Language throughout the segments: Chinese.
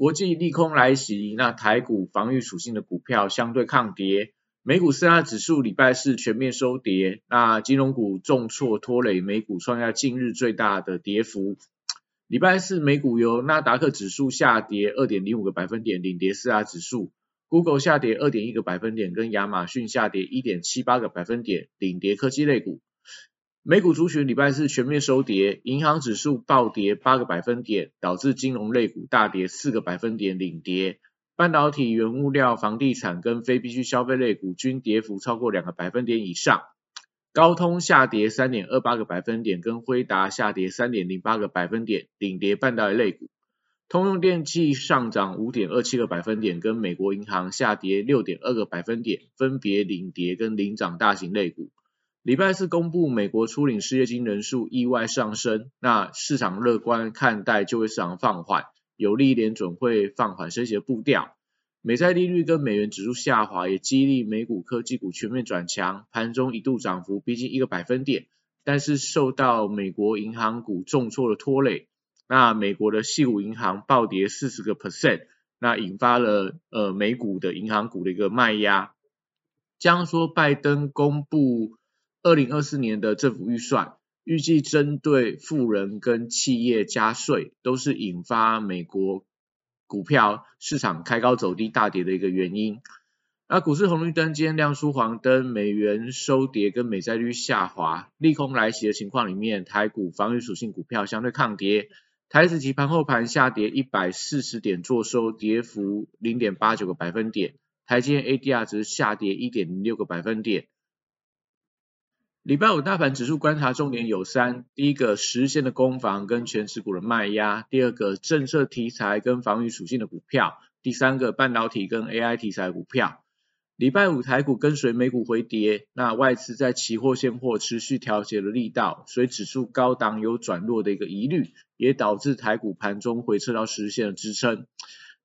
国际利空来袭，那台股防御属性的股票相对抗跌，美股四大指数礼拜四全面收跌，那金融股重挫拖累美股创下近日最大的跌幅。礼拜四美股由纳达克指数下跌二点零五个百分点领跌四大指数，Google 下跌二点一个百分点，跟亚马逊下跌一点七八个百分点领跌科技类股。美股族群礼拜四全面收跌，银行指数暴跌八个百分点，导致金融类股大跌四个百分点领跌。半导体、原物料、房地产跟非必需消费类股均跌幅超过两个百分点以上。高通下跌三点二八个百分点，跟辉达下跌三点零八个百分点领跌半导体类股。通用电气上涨五点二七个百分点，跟美国银行下跌六点二个百分点，分别领跌跟领涨大型类股。礼拜四公布美国初领失业金人数意外上升，那市场乐观看待就业市场放缓，有利联准会放缓升息的步调。美债利率跟美元指数下滑，也激励美股科技股全面转强，盘中一度涨幅逼近一个百分点，但是受到美国银行股重挫的拖累，那美国的系股银行暴跌四十个 percent，那引发了呃美股的银行股的一个卖压。将说拜登公布。二零二四年的政府预算预计针对富人跟企业加税，都是引发美国股票市场开高走低大跌的一个原因。那股市红绿灯今天亮出黄灯，美元收跌跟美债率下滑，利空来袭的情况里面，台股防御属性股票相对抗跌，台子期盘后盘下跌一百四十点，做收跌幅零点八九个百分点，台积电 ADR 值下跌一点零六个百分点。礼拜五大盘指数观察重点有三：第一个，实现的攻防跟全持股的卖压；第二个，政策题材跟防御属性的股票；第三个，半导体跟 AI 题材股票。礼拜五台股跟随美股回跌，那外资在期货现货持续调节的力道，所以指数高档有转弱的一个疑虑，也导致台股盘中回撤到实现的支撑。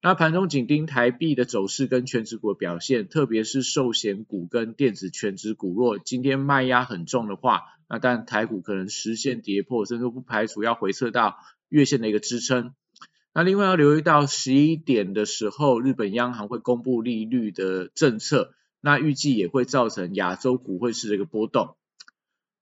那盘中紧盯台币的走势跟全指股表现，特别是寿险股跟电子全指股，若今天卖压很重的话，那但台股可能实现跌破，甚至不排除要回撤到月线的一个支撑。那另外要留意到十一点的时候，日本央行会公布利率的政策，那预计也会造成亚洲股汇市的一个波动。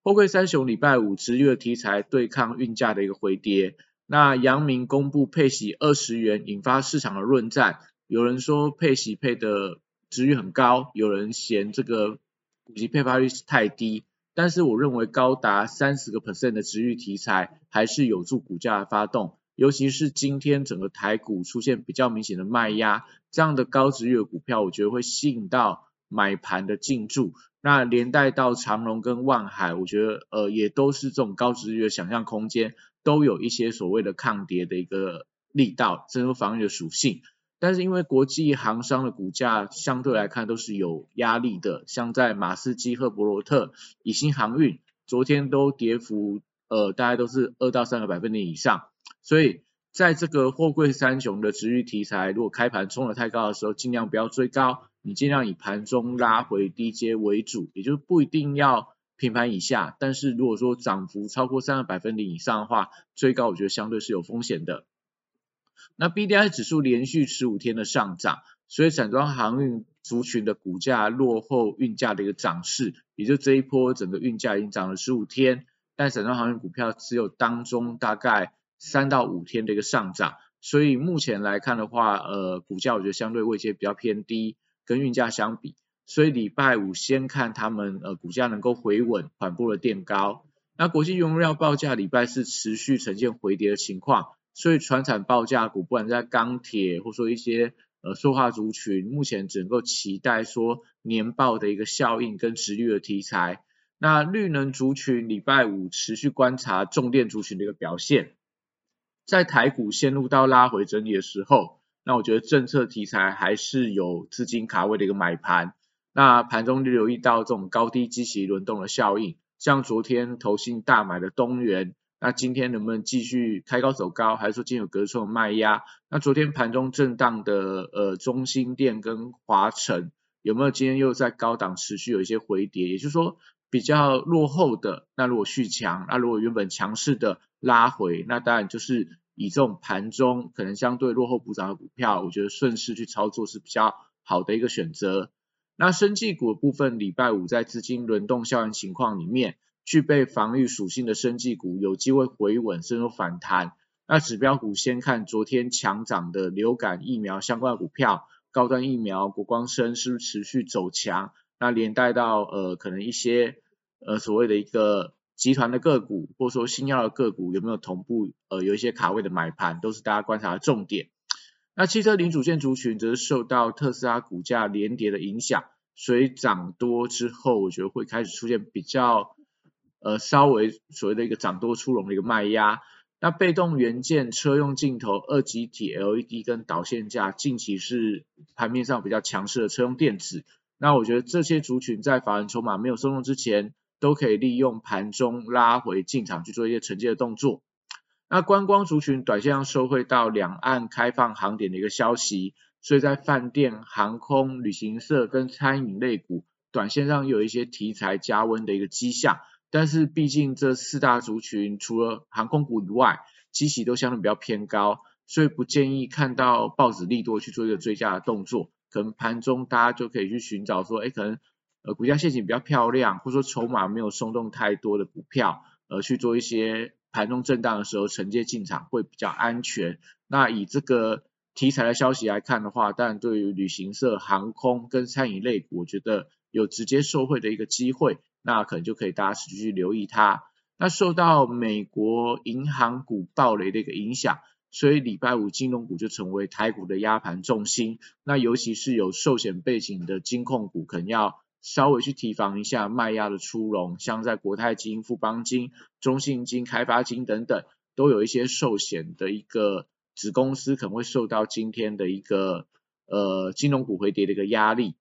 货柜三雄礼拜五十月题材对抗运价的一个回跌。那阳明公布配息二十元，引发市场的论战。有人说配息配的值率很高，有人嫌这个股息配发率太低。但是我认为高达三十个 percent 的值率题材，还是有助股价的发动。尤其是今天整个台股出现比较明显的卖压，这样的高值率的股票，我觉得会吸引到买盘的进驻。那连带到长隆跟万海，我觉得呃也都是这种高值率的想象空间。都有一些所谓的抗跌的一个力道，这种防御的属性。但是因为国际航商的股价相对来看都是有压力的，像在马士基、赫伯罗特、以新航运，昨天都跌幅呃大概都是二到三个百分点以上。所以在这个货柜三雄的值域题材，如果开盘冲的太高的时候，尽量不要追高，你尽量以盘中拉回低阶为主，也就不一定要。平盘以下，但是如果说涨幅超过三个百分点以上的话，追高我觉得相对是有风险的。那 B D I 指数连续十五天的上涨，所以散装航运族群的股价落后运价的一个涨势，也就这一波整个运价已经涨了十五天，但散装航运股票只有当中大概三到五天的一个上涨，所以目前来看的话，呃，股价我觉得相对位阶比较偏低，跟运价相比。所以礼拜五先看他们呃股价能够回稳，缓步的垫高。那国际原料报价礼拜四持续呈现回跌的情况，所以船产报价股不管在钢铁或说一些呃塑化族群，目前只能够期待说年报的一个效应跟持率的题材。那绿能族群礼拜五持续观察重电族群的一个表现，在台股陷入到拉回整理的时候，那我觉得政策题材还是有资金卡位的一个买盘。那盘中留意到这种高低基期轮动的效应，像昨天投信大买的东元，那今天能不能继续开高走高，还是说今天有隔冲卖压？那昨天盘中震荡的呃中心店跟华晨，有没有今天又在高档持续有一些回跌？也就是说比较落后的，那如果续强，那如果原本强势的拉回，那当然就是以这种盘中可能相对落后补涨的股票，我觉得顺势去操作是比较好的一个选择。那生技股的部分，礼拜五在资金轮动效应情况里面，具备防御属性的生技股有机会回稳，甚至反弹。那指标股先看昨天强涨的流感疫苗相关的股票，高端疫苗、国光生是不是持续走强？那连带到呃可能一些呃所谓的一个集团的个股，或者说新药的个股有没有同步呃有一些卡位的买盘，都是大家观察的重点。那汽车零组件族群则是受到特斯拉股价连跌的影响，所以涨多之后，我觉得会开始出现比较呃稍微所谓的一个涨多出笼的一个卖压。那被动元件、车用镜头、二极体 LED 跟导线架，近期是盘面上比较强势的车用电子。那我觉得这些族群在法人筹码没有松动之前，都可以利用盘中拉回进场去做一些承接的动作。那观光族群短线上收回到两岸开放航点的一个消息，所以在饭店、航空、旅行社跟餐饮类股，短线上有一些题材加温的一个迹象。但是毕竟这四大族群除了航空股以外，基期都相对比较偏高，所以不建议看到报纸利多去做一个追加的动作。可能盘中大家就可以去寻找说，哎，可能呃股价线型比较漂亮，或者说筹码没有松动太多的股票，呃去做一些。盘中震荡的时候承接进场会比较安全。那以这个题材的消息来看的话，当然对于旅行社、航空跟餐饮类股，我觉得有直接受惠的一个机会，那可能就可以大家持续去留意它。那受到美国银行股暴雷的一个影响，所以礼拜五金融股就成为台股的压盘重心。那尤其是有寿险背景的金控股，可能要。稍微去提防一下卖压的出笼，像在国泰金、富邦金、中信金、开发金等等，都有一些寿险的一个子公司可能会受到今天的一个呃金融股回跌的一个压力。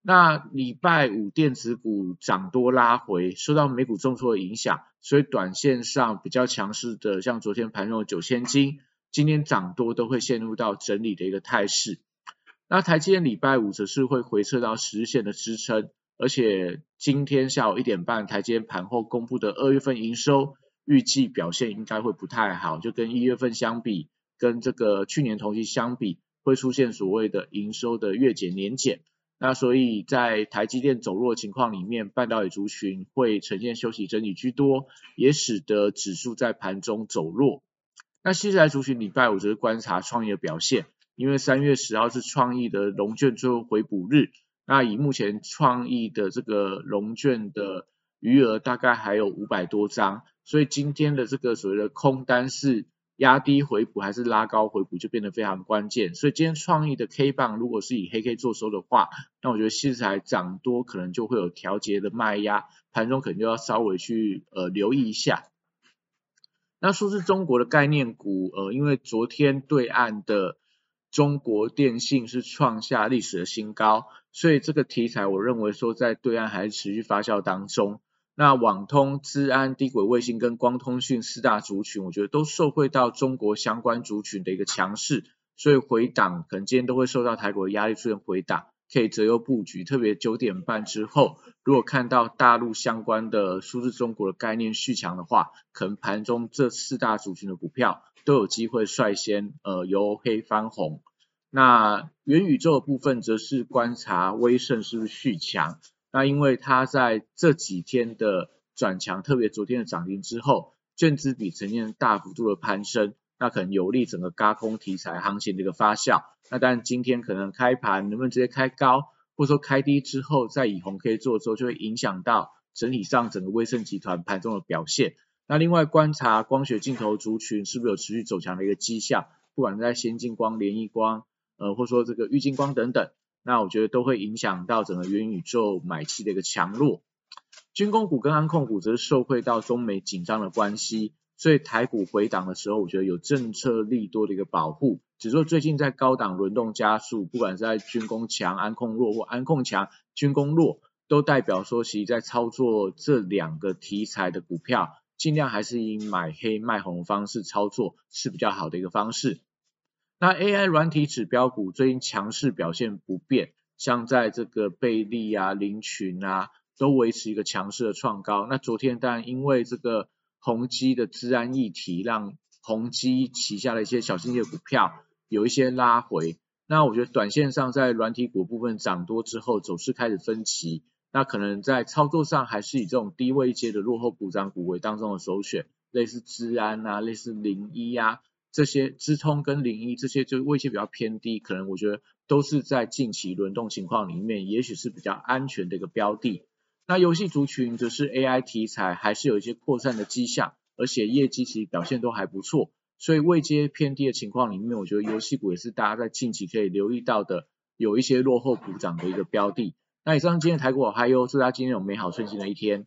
那礼拜五电子股涨多拉回，受到美股重挫的影响，所以短线上比较强势的，像昨天盘中九千金，今天涨多都会陷入到整理的一个态势。那台积电礼拜五则是会回撤到十日线的支撑。而且今天下午一点半，台积盘后公布的二月份营收预计表现应该会不太好，就跟一月份相比，跟这个去年同期相比，会出现所谓的营收的月减年减。那所以在台积电走弱的情况里面，半导体族群会呈现休息整理居多，也使得指数在盘中走弱。那新材族群礼拜五则是观察创意的表现，因为三月十号是创意的龙卷最后回补日。那以目前创意的这个龙券的余额大概还有五百多张，所以今天的这个所谓的空单是压低回补还是拉高回补就变得非常关键。所以今天创意的 K 棒如果是以黑 K 做收的话，那我觉得新材涨多可能就会有调节的卖压，盘中可能就要稍微去呃留意一下。那说是中国的概念股，呃，因为昨天对岸的中国电信是创下历史的新高。所以这个题材，我认为说在对岸还是持续发酵当中。那网通、资安、低轨卫星跟光通讯四大族群，我觉得都受惠到中国相关族群的一个强势，所以回档可能今天都会受到台股的压力出现回档，可以择优布局。特别九点半之后，如果看到大陆相关的数字中国的概念续强的话，可能盘中这四大族群的股票都有机会率先呃由黑翻红。那元宇宙的部分则是观察威盛是不是续强。那因为它在这几天的转强，特别昨天的涨停之后，券资比呈现大幅度的攀升，那可能有利整个高空题材行情的一个发酵。那但今天可能开盘能不能直接开高，或者说开低之后再以红 K 做之后，就会影响到整体上整个威盛集团盘中的表现。那另外观察光学镜头族群是不是有持续走强的一个迹象，不管在先进光、联益光。呃，或者说这个郁金光等等，那我觉得都会影响到整个元宇宙买气的一个强弱。军工股跟安控股则是受惠到中美紧张的关系，所以台股回档的时候，我觉得有政策利多的一个保护。只是说最近在高档轮动加速，不管是在军工强、安控弱或安控强、军工弱，都代表说其在操作这两个题材的股票，尽量还是以买黑卖红方式操作是比较好的一个方式。那 AI 软体指标股最近强势表现不变，像在这个贝利啊、林群啊，都维持一个强势的创高。那昨天当然因为这个宏基的治安议题，让宏基旗下的一些小型业股票有一些拉回。那我觉得短线上在软体股部分涨多之后，走势开始分歧。那可能在操作上还是以这种低位阶的落后补涨股为当中的首选，类似治安啊、类似零一啊。这些资通跟零一这些就位阶比较偏低，可能我觉得都是在近期轮动情况里面，也许是比较安全的一个标的。那游戏族群则是 AI 题材，还是有一些扩散的迹象，而且业绩其实表现都还不错，所以位阶偏低的情况里面，我觉得游戏股也是大家在近期可以留意到的，有一些落后补涨的一个标的。那以上今天的台股还有祝大家今天有美好顺心的一天。